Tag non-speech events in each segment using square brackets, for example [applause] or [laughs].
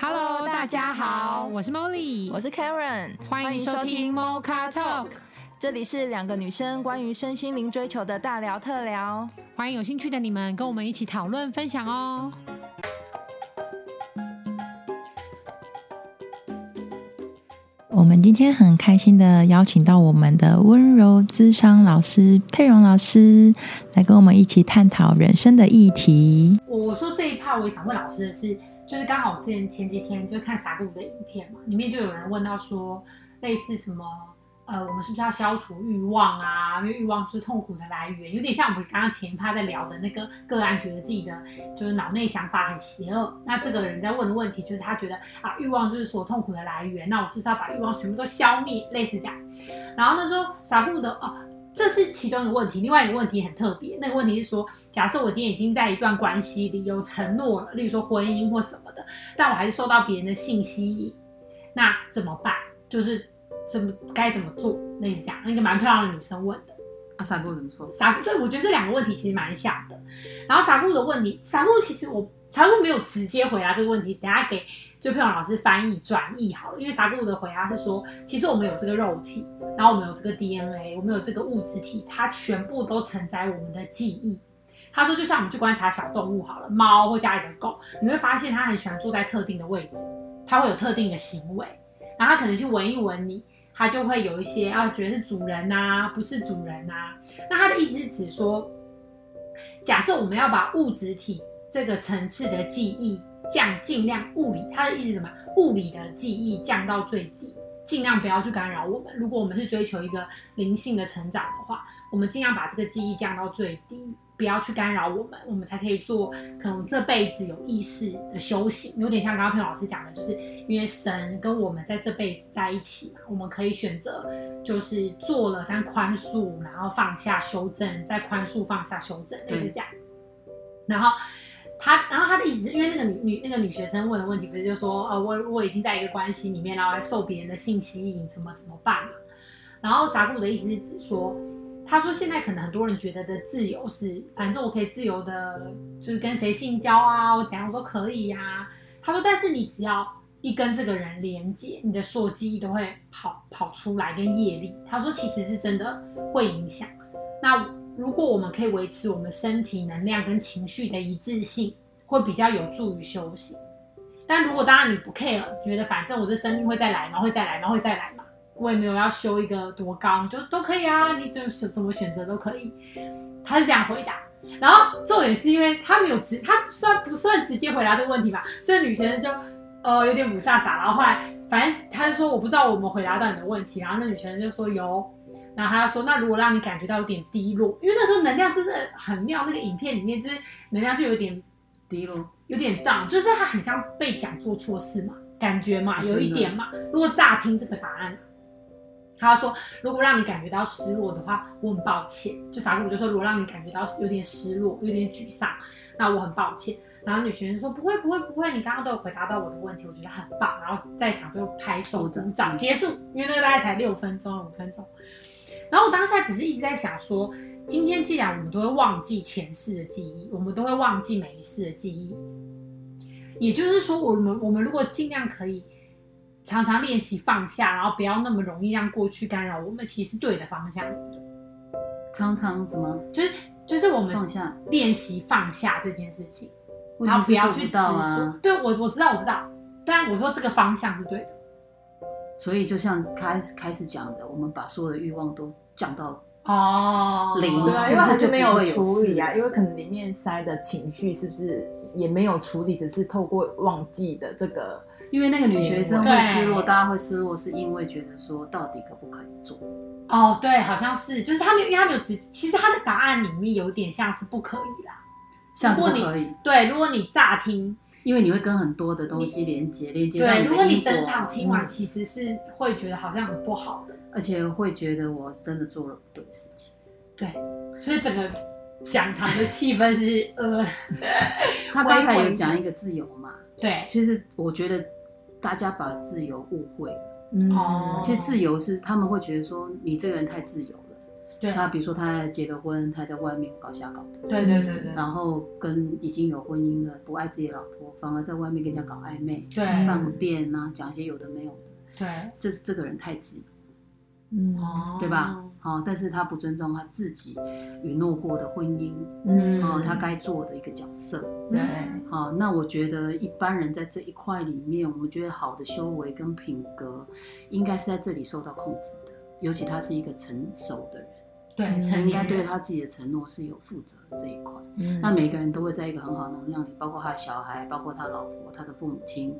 Hello，大家好，我是 Molly，我是 Karen，欢迎收听 Mocha Talk，这里是两个女生关于身心灵追求的大聊特聊，欢迎有兴趣的你们跟我们一起讨论分享哦。我们今天很开心的邀请到我们的温柔咨商老师佩蓉老师来跟我们一起探讨人生的议题。我说这一趴，我也想问老师的是，就是刚好之前前几天就看撒古的影片嘛，里面就有人问到说，类似什么。呃，我们是不是要消除欲望啊？因为欲望是痛苦的来源，有点像我们刚刚前一趴在聊的那个个案，觉得自己的就是脑内想法很邪恶。那这个人在问的问题就是他觉得啊，欲望就是所痛苦的来源。那我是不是要把欲望全部都消灭？类似这样。然后那时候撒布的哦，这是其中一个问题。另外一个问题很特别，那个问题是说，假设我今天已经在一段关系里有承诺了，例如说婚姻或什么的，但我还是收到别人的信息，那怎么办？就是。怎么该怎么做？类似这样，那个蛮漂亮的女生问的。啊，撒姑怎么说？傻姑对，我觉得这两个问题其实蛮像的。然后傻姑的问题，傻姑其实我撒姑没有直接回答这个问题，等下给就佩蓉老师翻译转译好了。因为傻姑的回答是说，其实我们有这个肉体，然后我们有这个 DNA，我们有这个物质体，它全部都承载我们的记忆。他说，就像我们去观察小动物好了，猫或家里的狗，你会发现它很喜欢坐在特定的位置，它会有特定的行为，然后它可能去闻一闻你。他就会有一些啊，觉得是主人呐、啊，不是主人呐、啊。那他的意思是指说，假设我们要把物质体这个层次的记忆降，尽量物理，他的意思什么？物理的记忆降到最低，尽量不要去干扰我们。如果我们是追求一个灵性的成长的话，我们尽量把这个记忆降到最低。不要去干扰我们，我们才可以做可能这辈子有意识的修行，有点像刚刚佩老师讲的，就是因为神跟我们在这辈子在一起嘛，我们可以选择就是做了但宽恕，然后放下修正，再宽恕放下修正，就是这样。然后他，然后他的意思是因为那个女女那个女学生问的问题，不是就说呃我我已经在一个关系里面，然后还受别人的性吸引，怎么怎么办嘛？然后撒古的意思是指说。他说：“现在可能很多人觉得的自由是，反正我可以自由的，就是跟谁性交啊，我怎样我都可以呀、啊。”他说：“但是你只要一跟这个人连接，你的所有记忆都会跑跑出来跟业力。”他说：“其实是真的会影响。那如果我们可以维持我们身体能量跟情绪的一致性，会比较有助于修行。但如果当然你不 care，觉得反正我这生命会再来嘛，会再来嘛，会再来嘛。”我也没有要修一个多高，就都可以啊，你怎么怎么选择都可以。他是这样回答，然后重点是因为他没有直，他算不算直接回答这个问题吧？所以女学生就呃有点不飒飒，然后后来反正他就说我不知道我们回答到你的问题，然后那女学生就说有，然后他就说那如果让你感觉到有点低落，因为那时候能量真的很妙，那个影片里面就是能量就有点低落，有点 down，就是他很像被讲做错事嘛，感觉嘛有一点嘛，如果乍听这个答案。他说：“如果让你感觉到失落的话，我很抱歉。”就傻姑就说：“如果让你感觉到有点失落、有点沮丧，那我很抱歉。”然后女学生说：“不会，不会，不会，你刚刚都有回答到我的问题，我觉得很棒。”然后在场就拍手鼓掌结束，因为那个大概才六分钟、五分钟。然后我当下只是一直在想说：今天既然我们都会忘记前世的记忆，我们都会忘记每一世的记忆，也就是说，我们我们如果尽量可以。常常练习放下，然后不要那么容易让过去干扰我们，其实是对的方向。常常怎么？就是就是我们放下练习放下这件事情，然后不要去到啊。对，我我知道我知道，但我说这个方向是对的。所以就像开始开始讲的，我们把所有的欲望都降到哦零，对啊，因为他就没有处理啊，因为可能里面塞的情绪是不是也没有处理，只是透过忘记的这个。因为那个女学生会失落，大家会失落，是因为觉得说到底可不可以做？哦，对，好像是，就是他没有，因为他没有直，其实他的答案里面有点像是不可以啦，像是不可以。对，如果你乍听，因为你会跟很多的东西连接，连接到对，如果你整场听完，其实是会觉得好像很不好的，而且会觉得我真的做了不对的事情。对，所以整个讲堂的气氛是呃，[laughs] 他刚才有 [laughs] 讲一个自由嘛？对，其实我觉得。大家把自由误会。了，嗯，其实自由是他们会觉得说你这个人太自由了，对，他比如说他结了婚，他在外面搞瞎搞的，对对对对，然后跟已经有婚姻了不爱自己的老婆，反而在外面跟人家搞暧昧，对。放电啊，讲一些有的没有的，对，这是这个人太自由，对吧？好，但是他不尊重他自己允诺过的婚姻，嗯哦，他该做的一个角色。对，好，那我觉得一般人在这一块里面，我觉得好的修为跟品格，应该是在这里受到控制的。尤其他是一个成熟的人，对，应该对他自己的承诺是有负责的这一块。嗯那每个人都会在一个很好的能量里，包括他的小孩，包括他老婆、他的父母亲，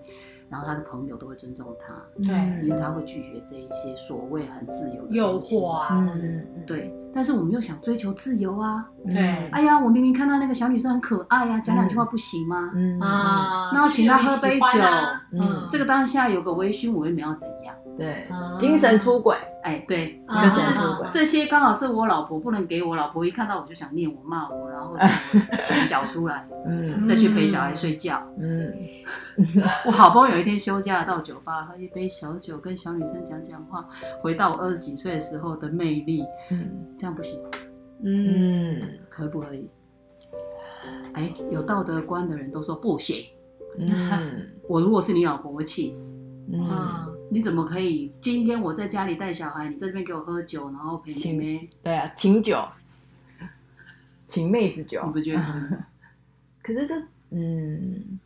然后他的朋友都会尊重他，对因为他会拒绝这一些所谓很自由的诱惑。啊，嗯或者是对，但是我们又想追求自由啊！对哎呀，我明明看到那个小女生很可爱呀、讲两句话不行吗？嗯啊，那我请她喝杯酒嗯，这个当下有个微醺，我又没有怎样。对。嗯精神出轨，哎，对，啊。可是精神出轨，这些刚好是我老婆不能给我，老婆一看到我就想念我、骂我，然后叫我先缴出来，嗯。再去陪小孩睡觉。嗯。[laughs] 我好不容易有一天休假到酒吧喝一杯小酒，跟小女生讲讲话，回到我二十几岁的时候的魅力，嗯。这样不行。吗？嗯，嗯可不可以？哎，有道德观的人都说不行。嗯。[laughs] 我如果是你老婆，我会气死。嗯，嗯，你怎么可以？今天我在家里带小孩，你在这边给我喝酒，然后陪妹妹，对啊，请酒，请妹子酒。你，不觉得可是这嗯，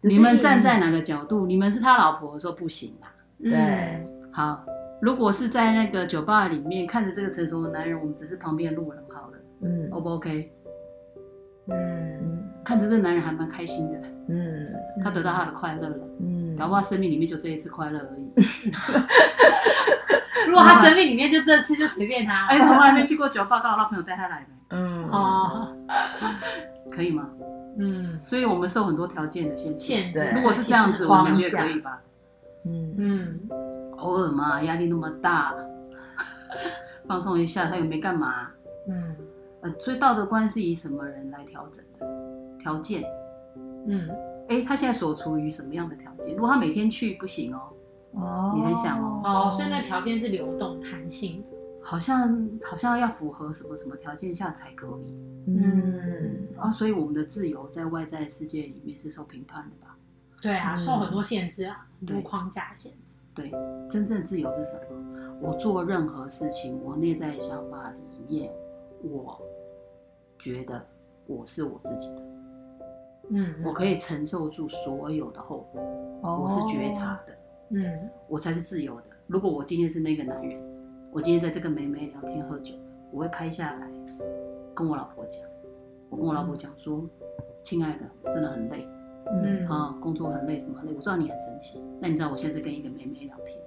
你们站在哪个角度？你们是他老婆的时候不行啊。嗯对。好，如果是在那个酒吧里面看着这个成熟的男人，我们只是旁边的路人好了。嗯，O 不 OK？嗯。看着这男人还蛮开心的，嗯。他得到他的快乐了，嗯，搞不好生命里面就这一次快乐而已。[laughs] 如果他生命里面就这次就随便他，哎，从来没去过酒吧，刚好让朋友带他来的，嗯哦，[laughs] 可以吗？嗯，所以我们受很多条件的限制。限制，如果是这样子，我框们觉得可以吧？嗯嗯偶尔嘛，压力那么大，放松一下，他又没干嘛。嗯呃，所以道德观是以什么人来调整的？条件？嗯，哎，他现在所处于什么样的条件？如果他每天去不行哦，哦，你很想哦哦，所以那条件是流动弹性的，好像好像要符合什么什么条件下才可以嗯啊。所以我们的自由在外在世界里面是受评判的吧？对啊，嗯受很多限制啊，很多对框架限制，对，真正自由是什么？我做任何事情，我内在想法里面，我觉得我是我自己的，嗯，我可以承受住所有的后果，哦我是觉察的，嗯我才是自由的。如果我今天是那个男人，我今天在这个美眉聊天喝酒，我会拍下来跟我老婆讲，我跟我老婆讲说，亲爱的，我真的很累。嗯啊，工作很累，什么很累？我知道你很生气。那你知道我现在跟一个妹妹聊天，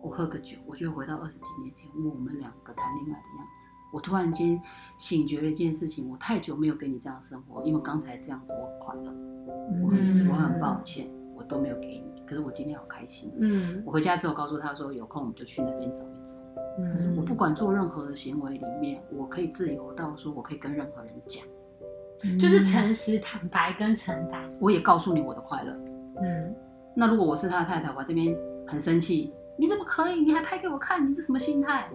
我喝个酒，我就会回到二十几年前我们两个谈恋爱的样子。我突然间醒觉了一件事情，我太久没有跟你这样生活，因为刚才这样子我很快乐，我很、嗯我很抱歉，我都没有给你。可是我今天好开心。嗯我回家之后告诉他说，有空我们就去那边走一走。嗯我不管做任何的行为里面，我可以自由到说我可以跟任何人讲，就是诚实、坦白跟承担，我也告诉你我的快乐。嗯那如果我是他的太太，我这边很生气，你怎么可以？你还拍给我看，你是什么心态？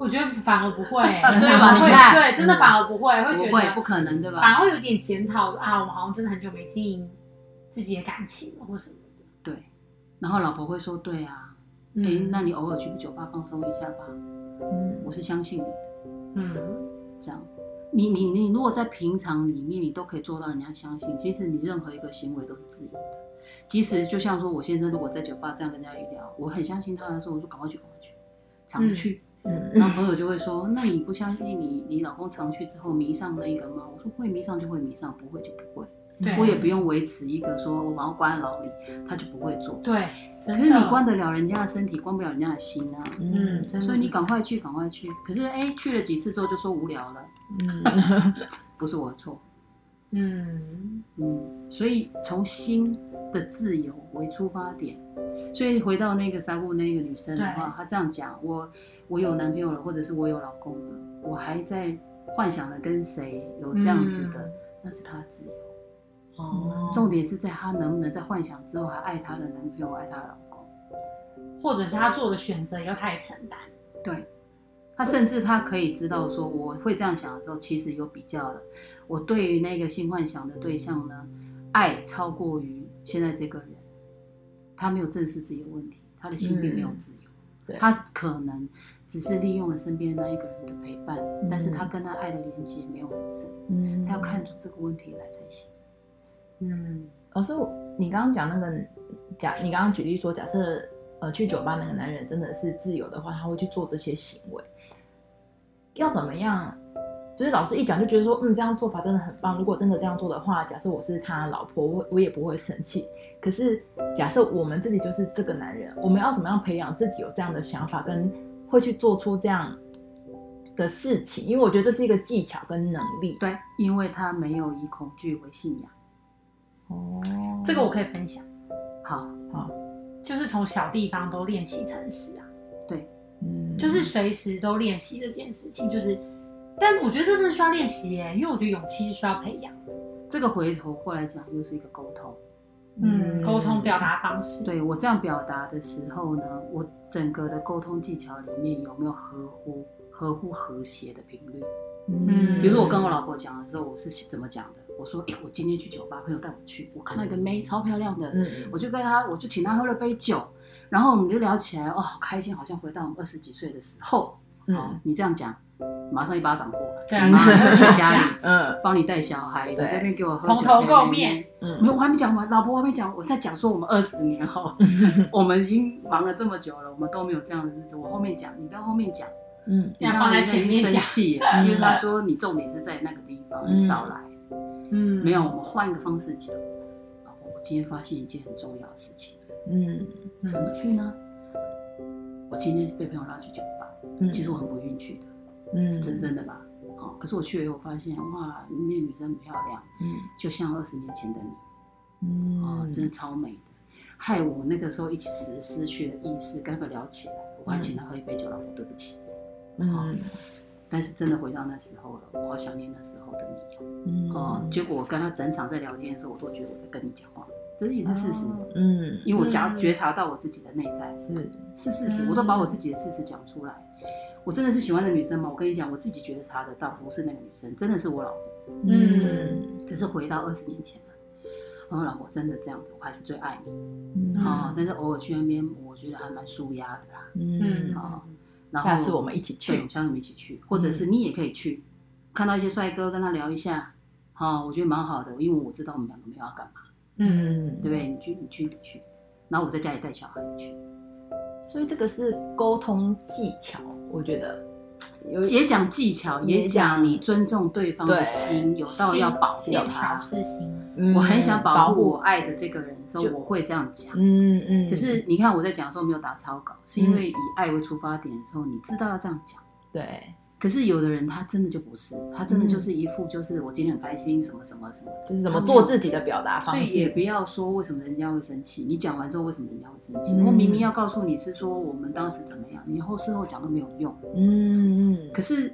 我觉得反而不会，[laughs] 对吧你看对，真的反而不会，会觉，得不可能，对吧？反而会有点检讨啊，我们好像真的很久没经营自己的感情了，或什么的。对。然后老婆会说：“对啊，哎、嗯那你偶尔去酒吧放松一下吧。嗯我是相信你的，嗯这样。你你你，如果在平常里面你都可以做到人家相信，其实你任何一个行为都是自由的。即使就像说我先生如果在酒吧这样跟人家一聊，我很相信他的时候，我说赶快去，赶快去，常去。嗯然后朋友就会说：“那你不相信你你老公常去之后迷上那个吗？”我说：“会迷上就会迷上，不会就不会。对我也不用维持一个说我把我关在牢里，他就不会做。对，可是你关得了人家的身体，关不了人家的心啊。嗯，所以你赶快去，赶快去。可是哎，去了几次之后就说无聊了，嗯 [laughs] 不是我的错。嗯。嗯，所以从心的自由为出发点。所以回到那个沙姑那个女生的话，她这样讲：我我有男朋友了，或者是我有老公了，我还在幻想着跟谁有这样子的，嗯。那是她自由。哦，重点是在她能不能在幻想之后还爱她的男朋友，爱她的老公。或者是她做的选择以后他也承担，对，他甚至他可以知道说，我会这样想的时候，其实有比较了。我对于那个性幻想的对象呢，爱超过于现在这个人，他没有正视自己的问题，他的心并没有自由，嗯、他可能只是利用了身边那一个人的陪伴，嗯、但是他跟他爱的连接没有很深，嗯，他要看出这个问题来才行。嗯，老师，你刚刚讲那个假，你刚刚举例说，假设呃去酒吧那个男人真的是自由的话，他会去做这些行为。要怎么样？就是老师一讲就觉得说，嗯，这样做法真的很棒。如果真的这样做的话，假设我是他老婆，我我也不会生气。可是假设我们自己就是这个男人，我们要怎么样培养自己有这样的想法，跟会去做出这样的事情？因为我觉得这是一个技巧跟能力。对，因为他没有以恐惧为信仰。哦，这个我可以分享。好，好，就是从小地方都练习诚实啊。就是随时都练习这件事情，就是，但我觉得这真的需要练习耶，因为我觉得勇气是需要培养的。这个回头过来讲，又是一个沟通，嗯，沟通表达方式。对，我这样表达的时候呢，我整个的沟通技巧里面有没有合乎合乎和谐的频率？嗯，比如说我跟我老婆讲的时候，我是怎么讲的？我说，哎，我今天去酒吧，朋友带我去，我看到一个妹超漂亮的，嗯，我就跟她，我就请她喝了杯酒。然后我们就聊起来，哦，好开心，好像回到我们二十几岁的时候。嗯、哦，你这样讲，马上一巴掌过来，对啊，在家里，[laughs] 嗯，帮你带小孩，对你这边给我喝酒，蓬头垢面，嗯，没有，我还没讲完，老婆我还没讲，我在讲说我们二十年后，[laughs] 我们已经忙了这么久了，我们都没有这样的日子。我后面讲，你不要后面讲，嗯，要放在前面讲，生气，因为他说你重点是在那个地方，你少来，嗯，没有，我们换一个方式讲。老婆，我今天发现一件很重要的事情。嗯，什么事呢？我今天被朋友拉去酒吧，嗯，其实我很不愿意去的，嗯，是真的吧？哦，可是我去了以后发现，哇，那女生很漂亮，嗯，就像二十年前的你，嗯，哦，真的超美的，害我那个时候一时失去了意识，跟他聊起来，我还请他喝一杯酒，老婆对不起，嗯，但是真的回到那时候了，我好想念那时候的你，嗯，哦，结果我跟他整场在聊天的时候，我都觉得我在跟你讲话。这也是事实，嗯，因为我觉觉察到我自己的内在是。是事实，我都把我自己的事实讲出来。我真的是喜欢的女生吗？我跟你讲，我自己觉得她的倒不是那个女生，真的是我老婆，嗯，只是回到二十年前了。我老婆真的这样子，我还是最爱你，啊，但是偶尔去那边，我觉得还蛮舒压的啦，嗯，啊，然后下次我们一起去，下次我们一起去，或者是你也可以去，看到一些帅哥跟他聊一下，好，我觉得蛮好的，因为我知道我们两个没有要干嘛。嗯，对不对？你去，你去，你去，然后我在家里带小孩去，所以这个是沟通技巧，我觉得有也讲技巧，也讲你尊重对方的心，有到要保护他。是心，我很想保护我爱的这个人的时候，我会这样讲。嗯嗯。可是你看我在讲的时候没有打草稿，是因为以爱为出发点的时候，你知道要这样讲。对。可是有的人他真的就不是，他真的就是一副就是我今天很开心，什么什么什么，就是怎么做自己的表达方式。所以也不要说为什么人家会生气，你讲完之后为什么人家会生气？我明明要告诉你是说我们当时怎么样，你后事后讲都没有用。嗯嗯。可是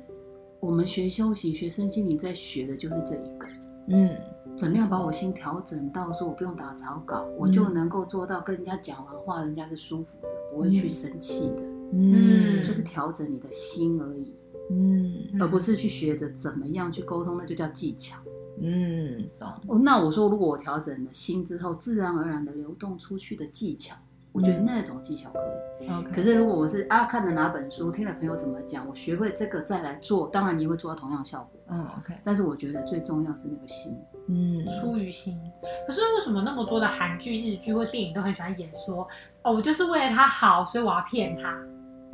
我们学修行、学身心灵在学的就是这一个。嗯。怎么样把我心调整到说我不用打草稿，我就能够做到跟人家讲完话，人家是舒服的，不会去生气的。嗯。就是调整你的心而已。嗯，而不是去学着怎么样去沟通，那就叫技巧。嗯，懂。哦，那我说，如果我调整了心之后，自然而然的流动出去的技巧，我觉得那种技巧可以。OK。可是如果我是啊，看了哪本书，听了朋友怎么讲，我学会这个再来做，当然你会做到同样效果。嗯，OK。但是我觉得最重要是那个心，嗯，出于心。可是为什么那么多的韩剧、日剧或电影都很喜欢演说，哦，我就是为了他好，所以我要骗他。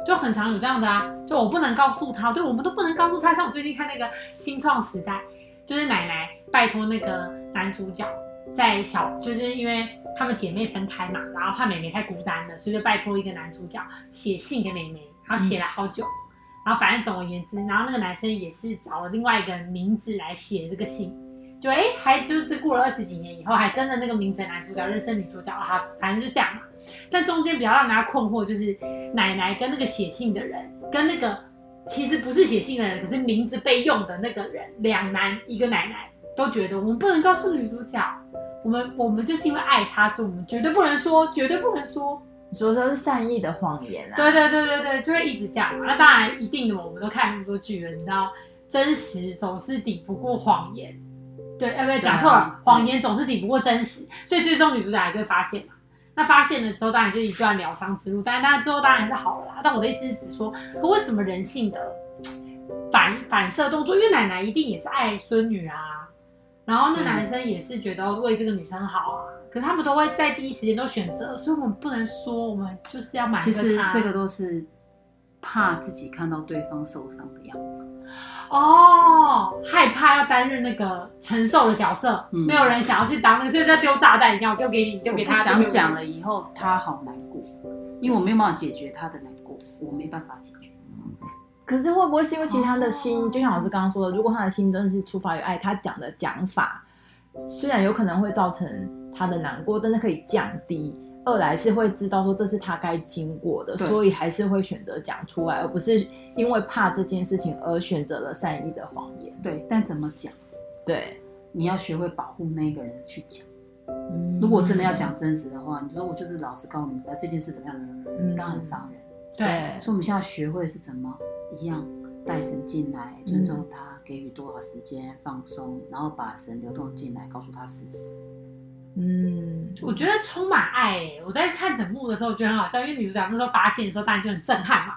就很常有这样的啊，就我不能告诉他，对，我们都不能告诉他。像我最近看那个《新创时代》，就是奶奶拜托那个男主角，在小，就是因为他们姐妹分开嘛，然后怕妹妹太孤单了，所以就拜托一个男主角写信给妹妹，然后写了好久，然后反正总而言之，然后那个男生也是找了另外一个名字来写这个信。就哎，还就这过了二十几年以后，还真的那个名字的男主角认识女主角了哈，反正就这样嘛。但中间比较让大家困惑，就是奶奶跟那个写信的人，跟那个其实不是写信的人，可是名字被用的那个人，两男一个奶奶，都觉得我们不能告诉女主角，我们我们就是因为爱她，所以我们绝对不能说，绝对不能说。你说说是善意的谎言啊？对对对对对，就会一直这样嘛。那当然一定的，我们都看那么多剧了，你知道，真实总是抵不过谎言。对，哎，不对，讲错了，谎言总是抵不过真实，所以最终女主角还是会发现嘛。那发现了之后，当然就一段疗伤之路，但是当然最后当然是好了啦。但我的意思是，只说，可为什么人性的反反射动作？因为奶奶一定也是爱孙女啊。然后那男生也是觉得为这个女生好啊，可是他们都会在第一时间都选择，所以我们不能说我们就是要瞒着他。其实这个都是怕自己看到对方受伤的样子。哦，害怕要担任那个承受的角色，嗯、没有人想要去当那个，就在丢炸弹一样，丢给你，丢给他。想讲了以后，他好难过，因为我没有办法解决他的难过，我没办法解决。可是会不会是因为其实他的心，就像老师刚刚说的，如果他的心真的是出发于爱，他讲的讲法虽然有可能会造成他的难过，但是可以降低。二来是会知道说这是他该经过的，所以还是会选择讲出来，而不是因为怕这件事情而选择了善意的谎言。对，但怎么讲？对，你要学会保护那个人去讲。嗯，如果真的要讲真实的话，你说我就是老实告诉你，这件事怎么样？嗯，当然很伤人。对，所以我们现在学会是怎么？一样带神进来，尊重他，嗯、给予多少时间放松，然后把神流动进来，告诉他事实。嗯，我觉得充满爱、欸。我在看整幕的时候，我觉得很好笑，因为女主角那时候发现的时候，当然就很震撼嘛。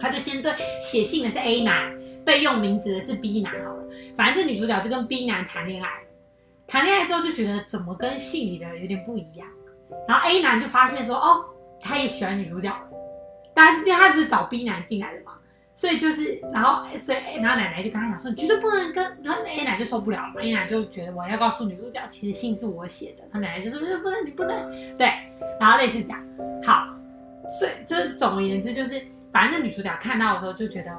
她就先对写信的是 A 男，备用名字的是 B 男，好了，反正这女主角就跟 B 男谈恋爱，谈恋爱之后就觉得怎么跟信里的有点不一样，然后 A 男就发现说，哦，他也喜欢女主角，但因为他不是找 B 男进来的嘛。所以就是，然后所以，然后奶奶就跟他讲说，你绝对不能跟，然后 A 奶就受不了了嘛，A 奶就觉得我要告诉女主角，其实信是我写的，他奶奶就说，不能，你不能，对，然后类似这样，好，所以就是总而言之，就是反正那女主角看到的时候就觉得，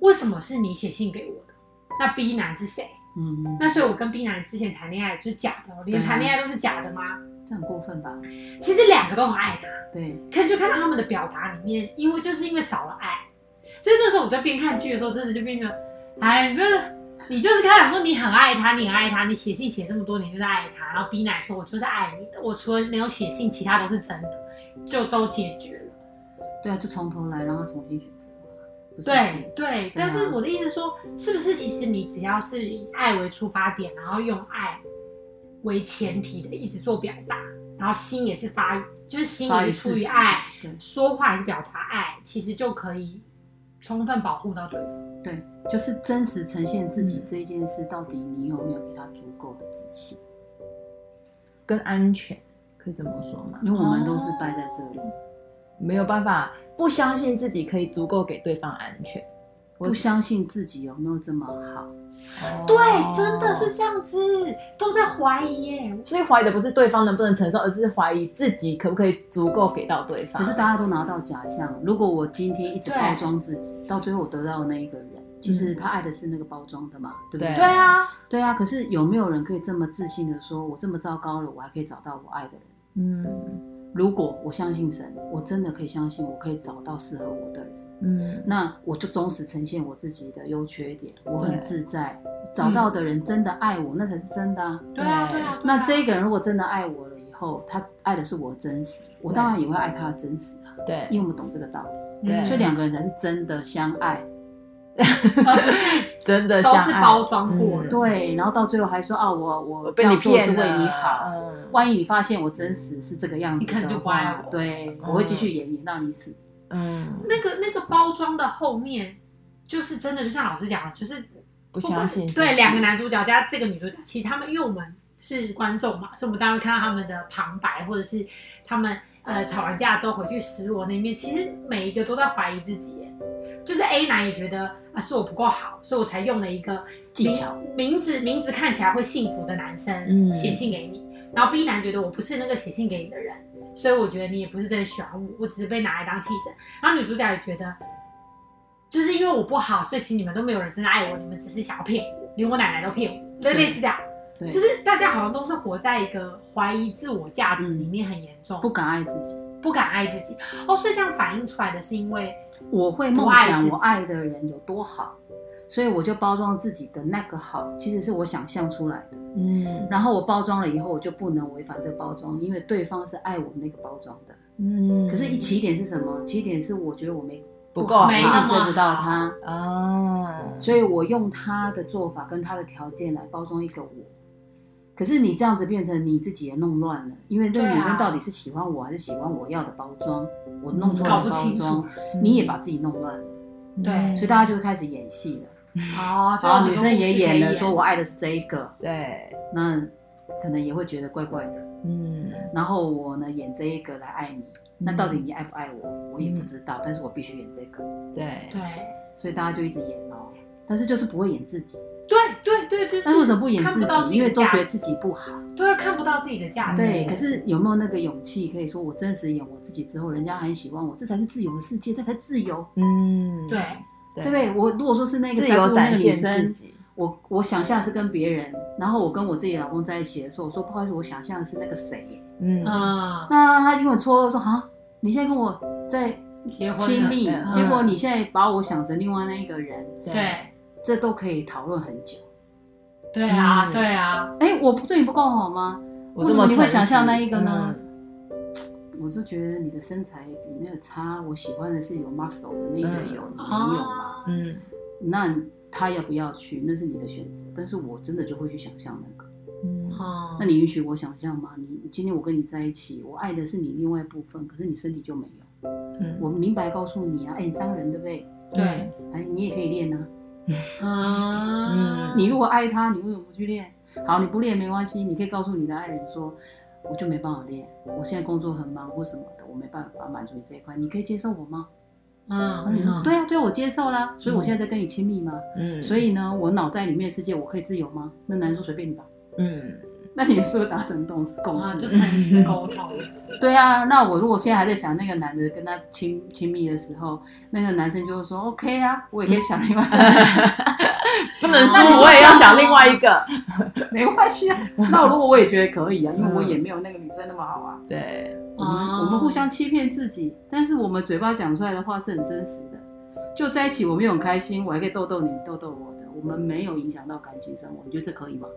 为什么是你写信给我的？那 B 男是谁？嗯，那所以我跟 B 男之前谈恋爱就是假的，连谈恋爱都是假的吗？这很过分吧？其实两个都很爱他，对，可就看到他们的表达里面，因为就是因为少了爱。就是那时候我在边看剧的时候，真的就变成，哎，不是，你就是开始说你很爱他，你很爱他，你写信写这么多年就是爱他，然后 B 奶说，我就是爱你的，我除了没有写信，其他都是真的，就都解决了。对啊，就从头来，然后重新选择。对对，但是我的意思说，是不是其实你只要是以爱为出发点，然后用爱为前提的一直做表达，然后心也是发，就是心也是出于爱，说话也是表达爱，其实就可以。充分保护到对方，对，就是真实呈现自己这一件事，到底你有没有给他足够的自信跟安全？可以这么说吗？因为我们都是败在这里，没有办法不相信自己可以足够给对方安全。不相信自己有没有这么好？对，真的是这样子，都在怀疑耶。所以怀疑的不是对方能不能承受，而是怀疑自己可不可以足够给到对方。可是大家都拿到假象，如果我今天一直包装自己，到最后我得到的那一个人，其实他爱的是那个包装的嘛，对不对？对啊，对啊。可是有没有人可以这么自信的说，我这么糟糕了，我还可以找到我爱的人？嗯，如果我相信神，我真的可以相信，我可以找到适合我的人。嗯，那我就忠实呈现我自己的优缺点，我很自在。找到的人真的爱我，那才是真的啊。对啊，对啊。那这个人如果真的爱我了以后，他爱的是我真实，我当然也会爱他的真实啊。对，因为我们懂这个道理。对，所以两个人才是真的相爱，而不是真 [laughs] 的都是包装过。对，然后到最后还说啊，我我被你骗是为你好。万一你发现我真实是这个样子，你可能就不爱我。对，我会继续演演到你死。嗯，那个那个包装的后面，就是真的，就像老师讲的，就是不相信。对，两个男主角加这个女主角，其实他们因为我们是观众嘛，所以我们当然看到他们的旁白，或者是他们呃吵完架之后回去失落那一面，其实每一个都在怀疑自己。就是 A 男也觉得啊是我不够好，所以我才用了一个技巧，名字名字看起来会幸福的男生写信给你，嗯、然后 B 男觉得我不是那个写信给你的人。所以我觉得你也不是真的喜欢我，我只是被拿来当替身。然后女主角也觉得，就是因为我不好，所以其实你们都没有人真的爱我，你们只是想要骗我，连我奶奶都骗我，对类似这样。对，就是大家好像都是活在一个怀疑自我价值里面很严重，不敢爱自己，不敢爱自己。哦，所以这样反映出来的是因为我会梦想我爱的人有多好。所以我就包装自己的那个好，其实是我想象出来的。嗯，然后我包装了以后，我就不能违反这个包装，因为对方是爱我那个包装的。嗯，可是，一起点是什么？起点是我觉得我没不够没那么追不到他，啊，所以我用他的做法跟他的条件来包装一个我。可是你这样子变成你自己也弄乱了，因为这个女生到底是喜欢我还是喜欢我要的包装？我弄出来的包装楚，你也把自己弄乱了，对所以大家就开始演戏了。哦，[laughs] 然后女生也演了，说我爱的是这一个，对，那可能也会觉得怪怪的。嗯，然后我呢演这一个来爱你，那到底你爱不爱我，我也不知道，但是我必须演这个。对对所以大家就一直演哦，但是就是不会演自己。对对对，就是。但为什么不演自己？因为都觉得自自己不好。对，看不到自己的价值。对，可是有没有那个勇气，可以说我真实演我自己之后，人家很喜欢我，这才是自由的世界，这才自由，嗯，对对。不对？我如果说是那个自由展现自生，己，我我想象是跟别人，然后我跟我自己老公在一起的时候，我说不好意思，我想象的是那个谁，嗯。嗯，那他因为戳说啊，你现在跟我在结婚亲密，嗯结果你现在把我想成另外那一个人，对这都可以讨论很久。对啊嗯。对啊，哎，我不对你不够好吗？为什么你会想象那一个呢？嗯我就觉得你的身材比那个差，我喜欢的是有 muscle 的那个嗯有，你没有嘛？啊嗯那他要不要去，那是你的选择。但是我真的就会去想象那个。嗯哦那你允许我想象吗？你今天我跟你在一起，我爱的是你另外一部分，可是你身体就没有。嗯我明白告诉你啊，哎，你伤人对不对？对，哎，你也可以练啊。嗯，[laughs] 你如果爱他，你为什么不去练？好，你不练没关系，你可以告诉你的爱人说，我就没办法练，我现在工作很忙或什么的，我没办法满足你这一块，你可以接受我吗？嗯，对啊，对啊，我接受啦，所以我现在在跟你亲密吗？嗯，所以呢，我脑袋里面的世界我可以自由吗？那男人说随便你吧。嗯那你们是不是达成共识？共啊，就识？诚实沟通，[laughs] 对啊，那我如果现在还在想那个男的跟他亲亲密的时候，那个男生就会说 OK 啊，我也可以想另外一个，[laughs] 不能说我也要想另外一个，[laughs] 没关系啊。那如果我也觉得可以啊，因为我也没有那个女生那么好啊。对，我们哦我们互相欺骗自己，但是我们嘴巴讲出来的话是很真实的。就在一起，我们又很开心，我还可以逗逗你，逗逗我的，我们没有影响到感情生活，你觉得这可以吗？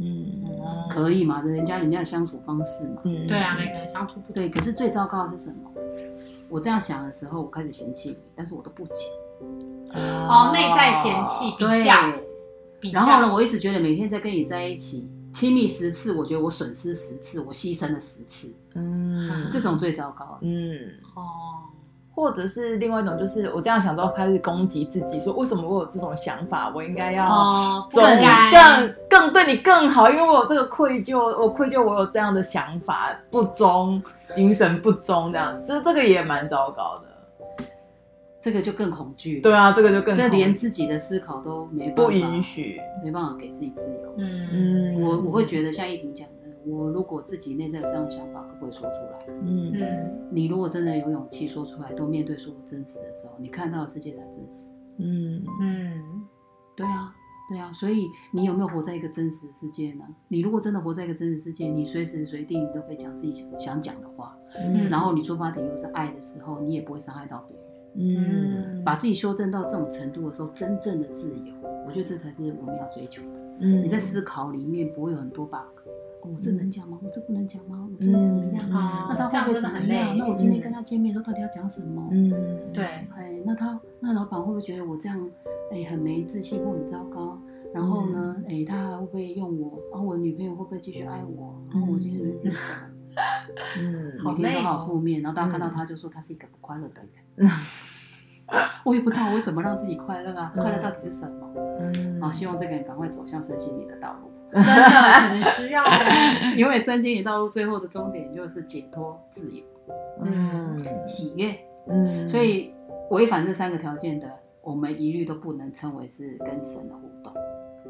嗯可以嘛？人家人家的相处方式嘛。嗯对啊，每个人相处不同，对，可是最糟糕的是什么？我这样想的时候，我开始嫌弃你，但是我都不讲。哦，内在嫌弃比对，较，比较然后呢，我一直觉得每天在跟你在一起，亲密十次，我觉得我损失十次，我牺牲了十次，嗯这种最糟糕。嗯。哦，或者是另外一种，就是我这样想之后开始攻击自己，说为什么我有这种想法？我应该要更该更更对你更好，因为我有这个愧疚，我愧疚我有这样的想法，不忠，精神不忠，这样，这这个也蛮糟糕的。这个就更恐惧。对啊，这个就更这连恐自己的思考都没办法不允，许。没办法给自己自由。嗯嗯，我我会觉得像一婷讲的，我如果自己内在有这样的想法，可不可以说出来？嗯嗯你如果真的有勇气说出来，都面对所有真实的时候，你看到的世界才真实。嗯嗯对啊，对啊，所以你有没有活在一个真实的世界呢？你如果真的活在一个真实世界，你随时随地你都可以讲自己想想讲的话，嗯然后你出发点又是爱的时候，你也不会伤害到别人。嗯把自己修正到这种程度的时候，真正的自由，我觉得这才是我们要追求的。嗯你在思考里面不会有很多 bug，、哦、我这能讲吗？我这不能讲吗？我这怎么样？那他会不会怎么样？那我今天跟他见面的时候到底要讲什么？嗯对，哎，那他那老板会不会觉得我这样哎很没自信或很糟糕？然后呢，哎，他还会不会用我？然后我女朋友会不会继续爱我？然后我今天日子嗯好每天都好负面，然后大家看到他就说他是一个不快乐的人。[laughs] 我也不知道我怎么让自己快乐啊，快乐到底是什么？嗯好，希望这个人赶快走向身心灵的道路。[laughs] 真的可能需要的，[laughs] 因为身心灵道路最后的终点就是解脱、自由、嗯喜悦，嗯所以违反这三个条件的，我们一律都不能称为是跟神的互动。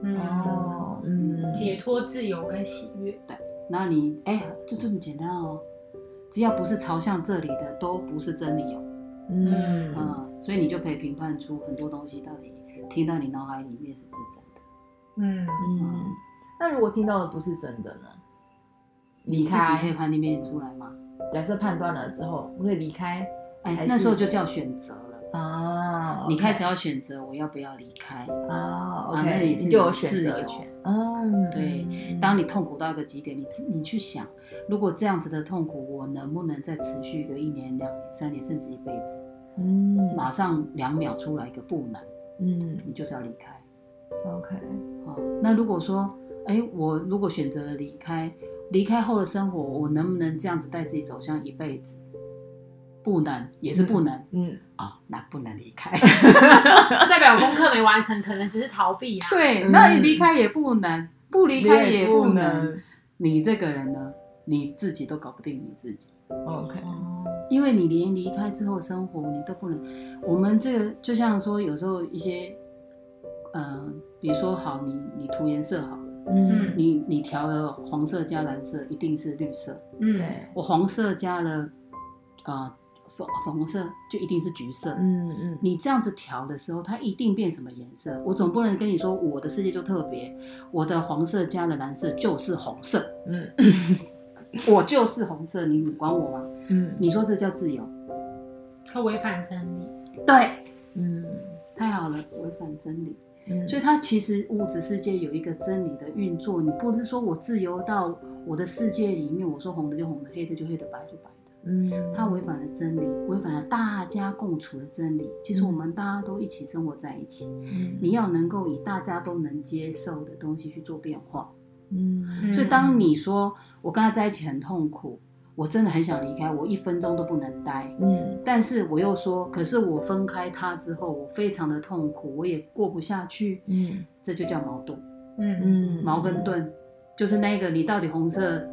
嗯，哦嗯解脱、自由跟喜悦，然后你哎，就这么简单哦，只要不是朝向这里的，都不是真理哦。嗯嗯，所以你就可以评判出很多东西到底听到你脑海里面是不是真的。嗯嗯，那如果听到的不是真的呢？离你自己可以开，判定出来吗？假设判断了之后，我可以离开，哎那时候就叫选择了。啊，你开始要选择我要不要离开啊那你是就有有选择自由权。嗯，对嗯当你痛苦到一个极点，你自你去想，如果这样子的痛苦，我能不能再持续个一年、两年、三年，甚至一辈子？嗯马上两秒出来一个不能，嗯你就是要离开。，OK，好，那如果说，哎，我如果选择了离开，离开后的生活，我能不能这样子带自己走向一辈子？不能，也是不能。嗯，哦，那不能离开。[laughs] 代表功课没完成，可能只是逃避啊。对，嗯那你离开也不能，不离开也不不能。你这个人呢，你自己都搞不定你自己，，OK，哦，因为你连离开之后生活你都不能。我们这个就像说，有时候一些，呃，比如说好，你你涂颜色好了，嗯，你你调了黄色加蓝色，一定是绿色。嗯，对，我黄色加了，呃，粉粉红色就一定是橘色。嗯嗯你这样子调的时候，它一定变什么颜色？我总不能跟你说我的世界就特别，我的黄色加了蓝色就是红色，嗯 [laughs] 我就是红色，你你管我吗？嗯你说这叫自由？它违反真理。对，嗯太好了，违反真理。嗯，所以它其实物质世界有一个真理的运作，你不是说我自由到我的世界里面，我说红的就红的，黑的就黑的，白就白的。嗯，它违反了真理，违反了大家共处的真理。其实我们大家都一起生活在一起，嗯。你要能够以大家都能接受的东西去做变化。所以当你说我跟他在一起很痛苦，我真的很想离开，我一分钟都不能待。嗯。但是我又说，可是我分开他之后，我非常的痛苦，我也过不下去，嗯。这就叫矛盾。嗯。嗯，矛跟盾，就是那个你到底红色，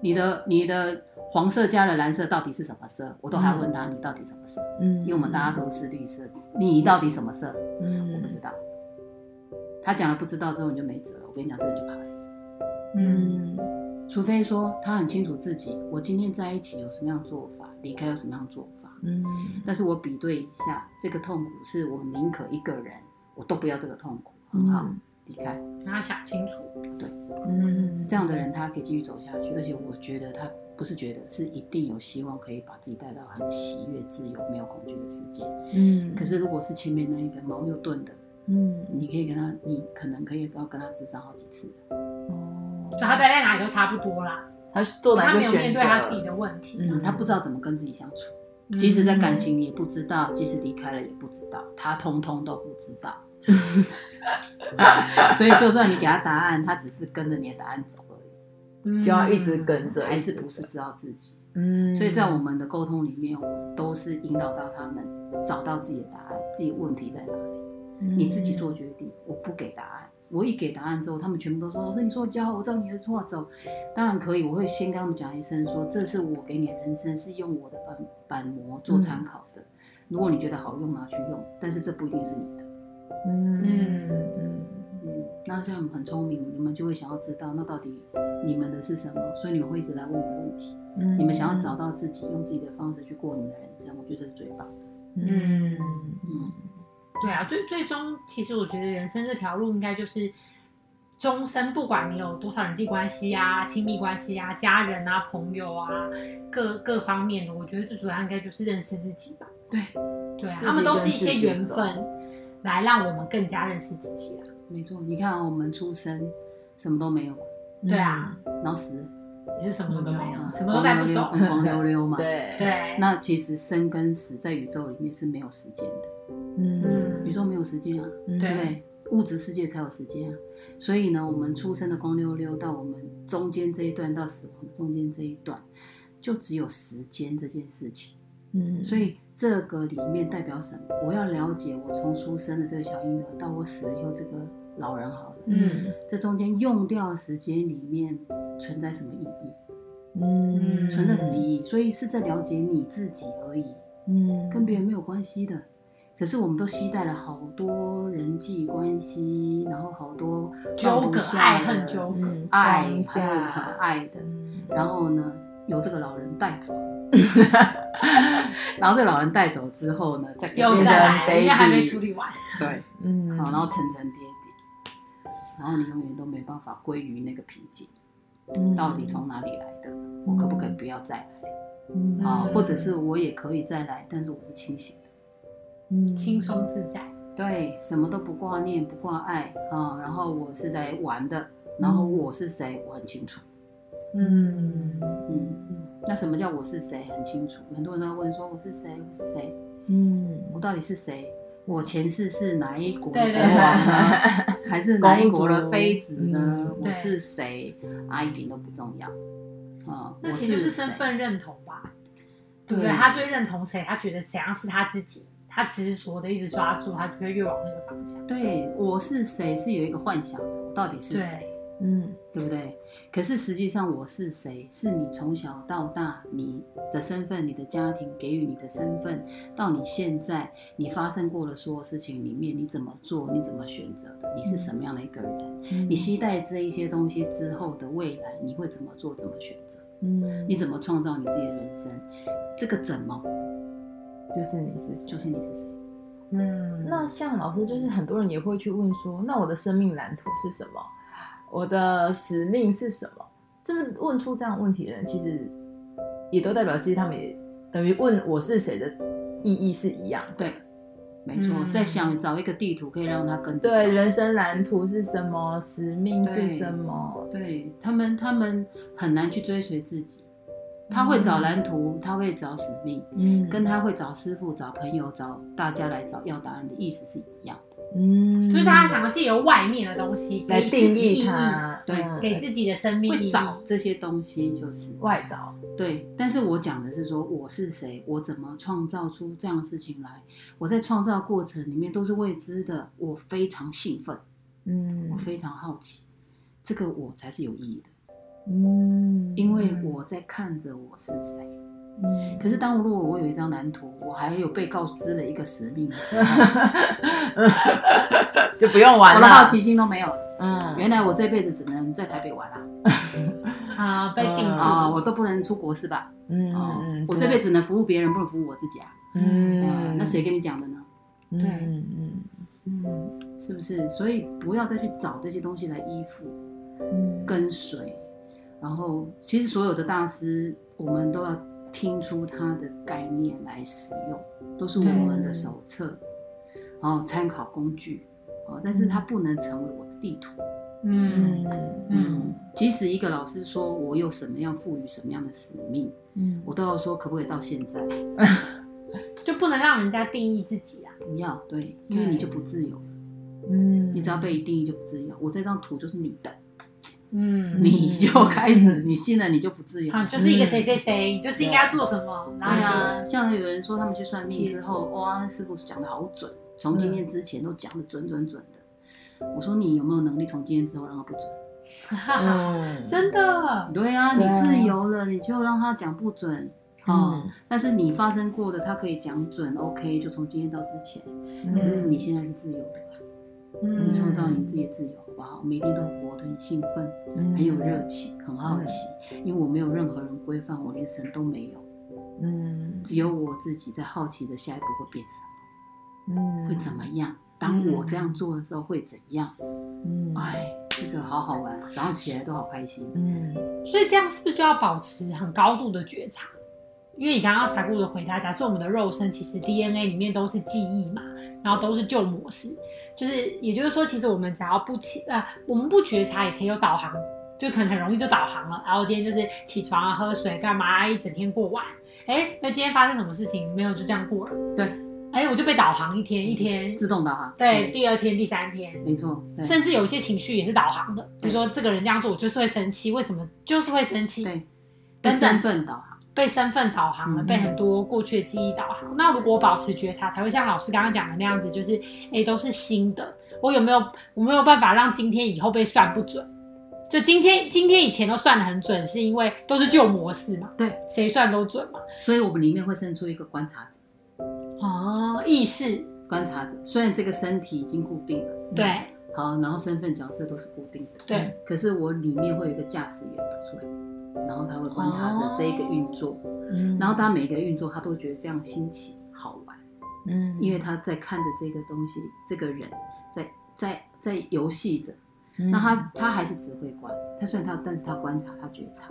你的你的黄色加了蓝色到底是什么色？我都还要问他你到底什么色？嗯，因为我们大家都是绿色，你到底什么色？嗯我不知道。他讲了不知道之后你就没辙了。我跟你讲，这个就卡死。嗯除非说他很清楚自己，我今天在一起有什么样做法，离开有什么样做法。嗯但是我比对一下，这个痛苦是我宁可一个人，我都不要这个痛苦，很好，离开。让他想清楚。对嗯，这样的人他可以继续走下去，而且我觉得他不是觉得，是一定有希望可以把自己带到很喜悦、自由、没有恐惧的世界。嗯，可是如果是前面那一个毛又盾的，嗯你可以跟他，你可能可以要跟他咨商好几次。哦，就他待在哪里都差不多啦，他做哪他没有一个选择？面对他自己的问题。嗯他不知道怎么跟自己相处，嗯即使在感情里也不知道，即使离开了也不知道，他通通都不知道。[laughs] 所以就算你给他答案，他只是跟着你的答案走就要一直跟着，还是不是知道自己？嗯，所以在我们的沟通里面，我都是引导到他们找到自己的答案，自己问题在哪里，嗯你自己做决定。我不给答案，我一给答案之后，他们全部都说：“老师，你说的比较好，我照你的话走。”当然可以，我会先跟他们讲一声说：“这是我给你的人生，是用我的板板模做参考的。如果你觉得好用，拿去用，但是这不一定是你的。”嗯嗯嗯，那像你们很聪明，你们就会想要知道，那到底你们的是什么？所以你们会一直来问我问题。嗯，你们想要找到自己，用自己的方式去过你们的人生，我觉得这是最棒的。嗯嗯，对啊，最最终，其实我觉得人生这条路应该就是终身，不管你有多少人际关系啊、亲密关系啊、家人啊、朋友啊，各各方面的，我觉得最主要应该就是认识自己吧。对，对啊，他们都是一些缘分，来让我们更加认识自己啊。没错。你看、啊，我们出生什么都没有嘛，对啊，然后死也是什么都没有，啊什么都带不走。光溜溜跟光 [laughs] 溜溜嘛。。对，对，那其实生跟死在宇宙里面是没有时间的，嗯宇宙没有时间啊，嗯对不对？物质世界才有时间啊。所以呢，我们出生的光溜溜到我们中间这一段到死亡的中间这一段，就只有时间这件事情。嗯，所以这个里面代表什么？我要了解我从出生的这个小婴儿到我死了以后这个老人好了，嗯这中间用掉的时间里面存在什么意义？嗯存在什么意义？所以是在了解你自己而已，嗯，跟别人没有关系的。可是我们都期待了好多人际关系，然后好多放纠葛、爱的恨纠葛。嗯爱框架还有很爱的，嗯然后呢，由这个老人带走，[laughs] 然后这老人带走之后呢，再给别人又再来，悲剧还没处理完。对，嗯，好，然后层层叠叠，然后你永远都没办法归于那个平静，嗯到底从哪里来的？我可不可以不要再来？嗯啊，嗯或者是我也可以再来，但是我是清醒的。嗯轻松自在。对，什么都不挂念，不挂碍啊。然后我是来玩的，然后我是谁，我很清楚。嗯嗯，那什么叫我是谁？很清楚。很多人都会问说我是谁？我是谁？嗯，我到底是谁？我前世是哪一国的对对国王呢？[laughs] 还是哪一国的妃子呢？嗯我是谁？啊，一点都不重要。啊，我那其实就是身份认同吧，对不对对？他最认同谁，他觉得怎样是他自己，他执着的一直抓住，他就会越往那个方向。对，我是谁是有一个幻想的，我到底是谁？嗯对不对？可是实际上我是谁？是你从小到大你的身份、你的家庭给予你的身份，到你现在你发生过的所有事情里面，你怎么做？你怎么选择的？你是什么样的一个人？嗯你期待这一些东西之后的未来，你会怎么做？怎么选择？嗯，你怎么创造你自己的人生？这个怎么就是你是谁就是你是谁？嗯，那像老师，就是很多人也会去问说，那我的生命蓝图是什么？我的使命是什么？就是问出这样问题的人，其实也都代表，其实他们也等于问我是谁的意义是一样的。对，没错，嗯在想找一个地图可以让他跟对，人生蓝图是什么？使命是什么？对他们，他们很难去追随自己。他会找蓝图，他会找使命，嗯，跟他会找师傅、找朋友、找大家来找要答案的意思是一样的。嗯，就是他想要借由外面的东西来定义自己意义，它，对嗯给自己的生命意义。会找这些东西就是外找。对，但是我讲的是说我是谁，我怎么创造出这样的事情来？我在创造过程里面都是未知的，我非常兴奋，嗯我非常好奇，这个我才是有意义的，嗯，因为我在看着我是谁。嗯，可是当如果我有一张蓝图，我还有被告知了一个使命 [laughs] 就不用玩了。我的好奇心都没有了。嗯，原来我这辈子只能在台北玩啊！[laughs] 啊，被定住。啊，我都不能出国是吧？嗯哦嗯，我这辈子只能服务别人，不能服务我自己啊！嗯嗯，那谁跟你讲的呢？嗯对嗯嗯嗯，是不是？所以不要再去找这些东西来依附、嗯，跟随。然后，其实所有的大师，我们都要听出它的概念来使用，都是我们的手册，然后参考工具。哦，但是它不能成为我的地图。嗯嗯嗯，即使一个老师说我有什么样赋予什么样的使命，嗯，我都要说可不可以到现在？[laughs] 就不能让人家定义自己啊。不要，对，因为你就不自由。嗯，你只要被定义就不自由。我这张图就是你的，嗯，你就开始，你信了你就不自由。好，就是一个谁谁谁，你就是应该要做什么，然后对啊，像有人说他们去算命之后，哇，那师傅讲的好准，从今天之前都讲的准准准的。我说你有没有能力从今天之后让他不准？哈哈，嗯，真的，对啊，你自由了，你就让他讲不准。哦，嗯。但是你发生过的，他可以讲准，OK，就从今天到之前。可是嗯你现在是自由的，嗯。你创造你自己的自由，好不好？每天都活得很兴奋，嗯很有热情，很好奇，因为我没有任何人规范我，连神都没有，嗯只有我自己在好奇着下一步会变什么，嗯会怎么样？当我这样做的时候会怎样？嗯哎，这个好好玩，早上起来都好开心。嗯所以这样是不是就要保持很高度的觉察？因为你刚刚傻姑的回答，假设我们的肉身其实 DNA 里面都是记忆嘛，然后都是旧模式，就是也就是说，其实我们只要不起呃，我们不觉察也可以有导航，就可能很容易就导航了。然后今天就是起床啊、喝水干嘛啊，一整天过完，哎，那今天发生什么事情没有？就这样过了。对，哎，我就被导航一天一天，自动导航。对，第二天、第三天，没错。对甚至有一些情绪也是导航的，比如说这个人这样做，我就是会生气，为什么就是会生气？对，被等等身份导航。被身份导航了，嗯被很多过去的记忆导航。那如果我保持觉察，才会像老师刚刚讲的那样子，就是哎、都是新的。我有没有我没有办法让今天以后被算不准？就今天今天以前都算的很准，是因为都是旧模式嘛？对，谁算都准嘛？所以我们里面会生出一个观察者。哦，意识观察者，虽然这个身体已经固定了，对好，然后身份角色都是固定的，对，可是我里面会有一个驾驶员跑出来，然后他会观察着这一个运作，嗯然后他每一个运作他都会觉得非常新奇好玩，嗯。因为他在看着这个东西，这个人在在在游戏着，嗯。那他。他还是指挥官，他虽然他，但是他观察他觉察，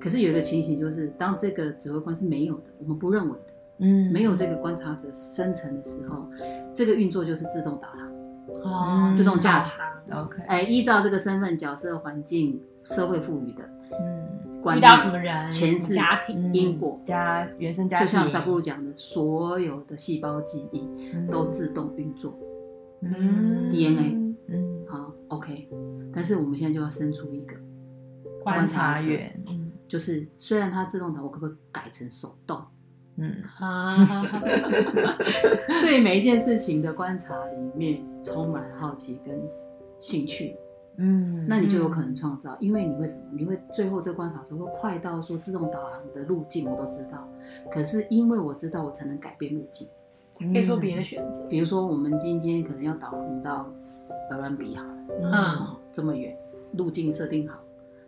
可是有一个情形就是，当这个指挥官是没有的，我们不认为的，嗯，没有这个观察者生成的时候，这个运作就是自动导航。哦，自动驾驶。OK，哎，依照这个身份、角色、环境、社会赋予的，遇到什么人、前世、家庭、因果加原生家庭，就像萨古鲁讲的，所有的细胞记忆嗯。都自动运作。嗯。DNA 嗯，好，OK。但是我们现在就要生出一个，观察员，嗯。就是虽然它自动的，我可不可以改成手动？嗯。啊，[laughs] 对每一件事情的观察里面充满好奇跟兴趣，嗯，那你就有可能创造，因为你为什么？你会最后这个观察者会快到说自动导航的路径我都知道，可是因为我知道，我才能改变路径。可可以做别的选择。比如说，我们今天可能要导航到鹅銮鼻好了，嗯这么远，路径设定好，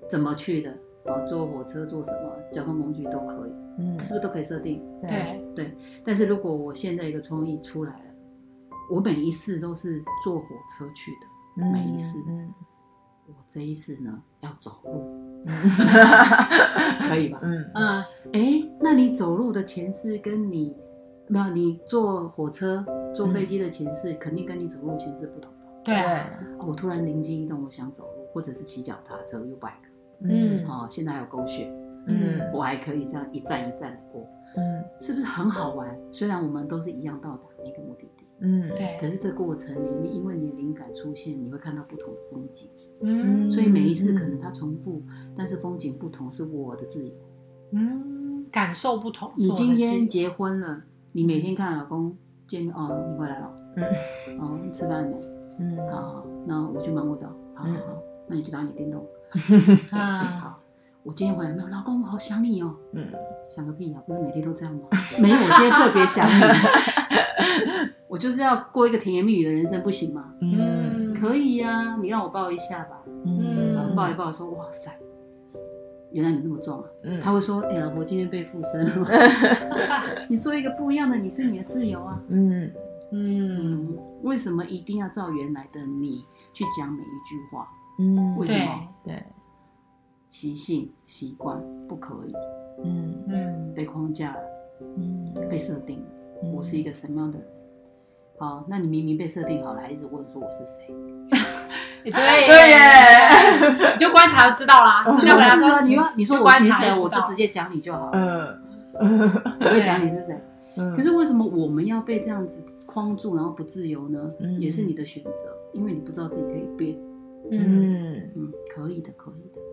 怎么去的？啊，坐火车，坐什么交通工具都可以，嗯，是不是都可以设定？对对，但是如果我现在一个创意出来了，我每一次都是坐火车去的，每一次，嗯我这一次呢要走路，[laughs] 嗯可以吧？嗯。嗯，哎，那你走路的前世跟你没有你坐火车、坐飞机的前世，肯定跟你走路前世不同吧？对对。啊，，哦我突然灵机一动，我想走路，或者是骑脚踏车 U bike，嗯。哦，现在还有狗血，嗯。我还可以这样一站一站的过，嗯。是不是很好玩？虽然我们都是一样到达那个目的地，嗯，对，可是这过程里面，因为你的灵感出现，你会看到不同的风景，嗯所以每一次可能它重复，但是风景不同，是我的自由。嗯，感受不同。你今天是结婚了，你每天看老公见面，哦，你回来了，嗯，哦，你吃饭没？嗯好好，那我去忙我的，好嗯好，那你去打你的电动。[laughs] 啊，好，我今天回来没有？老公，我好想你哦。嗯想个屁啊！不是每天都这样吗？没有，我今天特别想你。[laughs] 我就是要过一个甜言蜜语的人生，不行吗？嗯可以呀、你让我抱一下吧。嗯然后抱一抱，说：“哇塞，原来你这么壮啊！”嗯他会说：“哎、老婆，今天被附身了。[laughs] 你做一个不一样的，你是你的自由啊。嗯嗯，嗯，为什么一定要照原来的你去讲每一句话？嗯对为什么？对，习性、习惯不可以嗯嗯，被框架了，嗯，被设定了。嗯我是一个什么样的人？好，那你明明被设定好了，还一直问说我是谁？[laughs] 对对耶，[laughs] 你就观察就知道啦。就就是啊，你要你说我是谁，观察我就直接讲你就好了，嗯我会讲你是谁。[laughs] 嗯，可是为什么我们要被这样子框住，然后不自由呢？嗯也是你的选择，因为你不知道自己可以变。嗯，嗯，嗯，可以的，可以的，